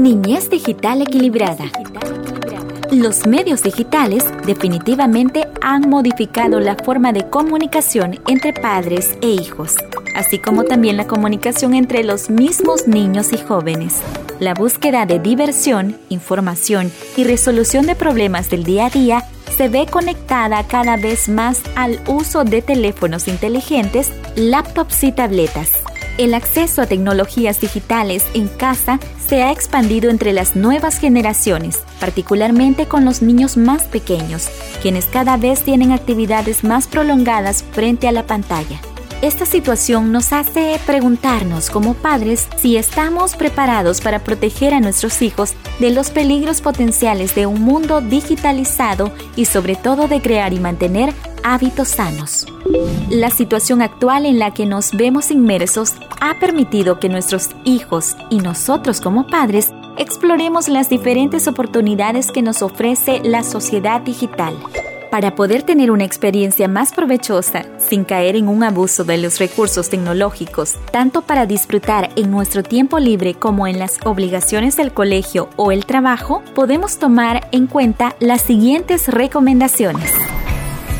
Niñez digital equilibrada. Los medios digitales definitivamente han modificado la forma de comunicación entre padres e hijos, así como también la comunicación entre los mismos niños y jóvenes. La búsqueda de diversión, información y resolución de problemas del día a día se ve conectada cada vez más al uso de teléfonos inteligentes, laptops y tabletas. El acceso a tecnologías digitales en casa se ha expandido entre las nuevas generaciones, particularmente con los niños más pequeños, quienes cada vez tienen actividades más prolongadas frente a la pantalla. Esta situación nos hace preguntarnos como padres si estamos preparados para proteger a nuestros hijos de los peligros potenciales de un mundo digitalizado y sobre todo de crear y mantener hábitos sanos. La situación actual en la que nos vemos inmersos ha permitido que nuestros hijos y nosotros como padres exploremos las diferentes oportunidades que nos ofrece la sociedad digital. Para poder tener una experiencia más provechosa, sin caer en un abuso de los recursos tecnológicos, tanto para disfrutar en nuestro tiempo libre como en las obligaciones del colegio o el trabajo, podemos tomar en cuenta las siguientes recomendaciones.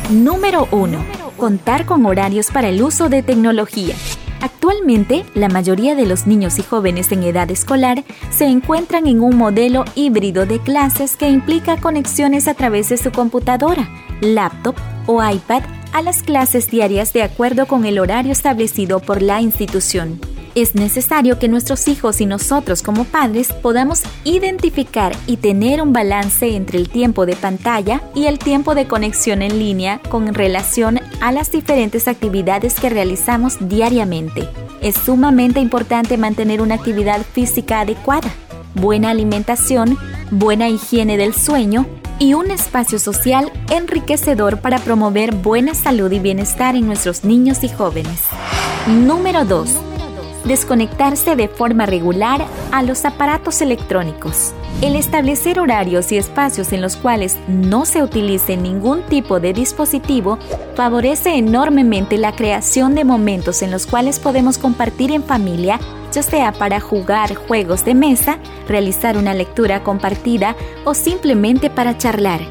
Número 1. Contar con horarios para el uso de tecnología. Actualmente, la mayoría de los niños y jóvenes en edad escolar se encuentran en un modelo híbrido de clases que implica conexiones a través de su computadora, laptop o iPad a las clases diarias de acuerdo con el horario establecido por la institución. Es necesario que nuestros hijos y nosotros como padres podamos identificar y tener un balance entre el tiempo de pantalla y el tiempo de conexión en línea con relación a las diferentes actividades que realizamos diariamente. Es sumamente importante mantener una actividad física adecuada, buena alimentación, buena higiene del sueño y un espacio social enriquecedor para promover buena salud y bienestar en nuestros niños y jóvenes. Número 2 desconectarse de forma regular a los aparatos electrónicos. El establecer horarios y espacios en los cuales no se utilice ningún tipo de dispositivo favorece enormemente la creación de momentos en los cuales podemos compartir en familia, ya sea para jugar juegos de mesa, realizar una lectura compartida o simplemente para charlar.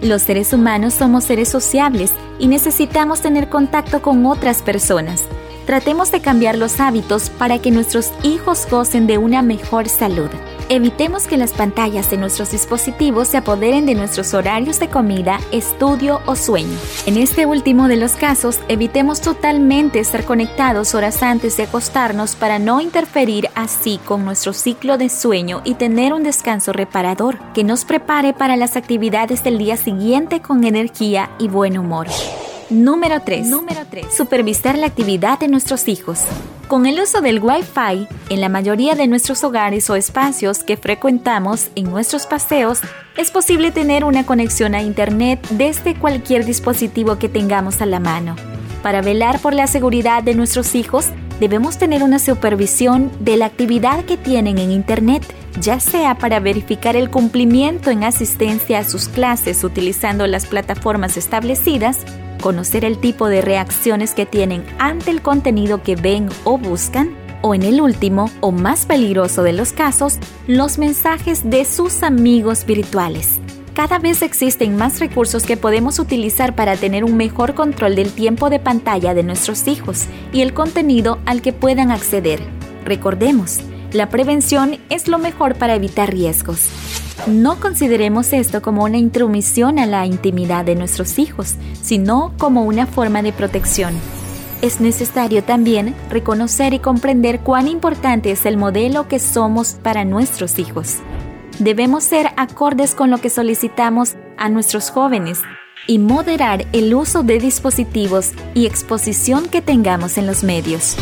Los seres humanos somos seres sociables y necesitamos tener contacto con otras personas. Tratemos de cambiar los hábitos para que nuestros hijos gocen de una mejor salud. Evitemos que las pantallas de nuestros dispositivos se apoderen de nuestros horarios de comida, estudio o sueño. En este último de los casos, evitemos totalmente estar conectados horas antes de acostarnos para no interferir así con nuestro ciclo de sueño y tener un descanso reparador que nos prepare para las actividades del día siguiente con energía y buen humor. Número 3. Número 3. Supervisar la actividad de nuestros hijos. Con el uso del Wi-Fi, en la mayoría de nuestros hogares o espacios que frecuentamos en nuestros paseos, es posible tener una conexión a Internet desde cualquier dispositivo que tengamos a la mano. Para velar por la seguridad de nuestros hijos, debemos tener una supervisión de la actividad que tienen en Internet, ya sea para verificar el cumplimiento en asistencia a sus clases utilizando las plataformas establecidas, conocer el tipo de reacciones que tienen ante el contenido que ven o buscan, o en el último o más peligroso de los casos, los mensajes de sus amigos virtuales. Cada vez existen más recursos que podemos utilizar para tener un mejor control del tiempo de pantalla de nuestros hijos y el contenido al que puedan acceder. Recordemos, la prevención es lo mejor para evitar riesgos. No consideremos esto como una intromisión a la intimidad de nuestros hijos, sino como una forma de protección. Es necesario también reconocer y comprender cuán importante es el modelo que somos para nuestros hijos. Debemos ser acordes con lo que solicitamos a nuestros jóvenes y moderar el uso de dispositivos y exposición que tengamos en los medios.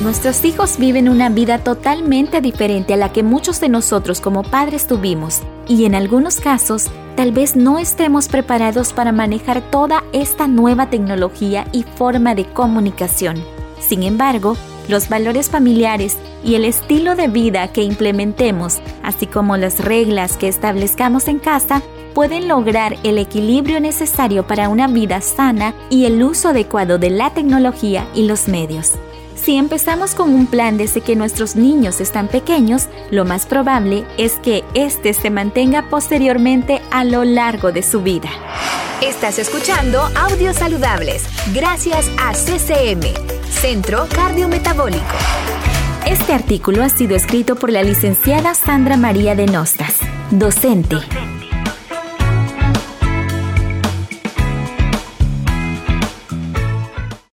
Nuestros hijos viven una vida totalmente diferente a la que muchos de nosotros como padres tuvimos y en algunos casos tal vez no estemos preparados para manejar toda esta nueva tecnología y forma de comunicación. Sin embargo, los valores familiares y el estilo de vida que implementemos, así como las reglas que establezcamos en casa, pueden lograr el equilibrio necesario para una vida sana y el uso adecuado de la tecnología y los medios. Si empezamos con un plan desde que nuestros niños están pequeños, lo más probable es que éste se mantenga posteriormente a lo largo de su vida. Estás escuchando Audios Saludables, gracias a CCM, Centro Cardiometabólico. Este artículo ha sido escrito por la licenciada Sandra María de Nostas, docente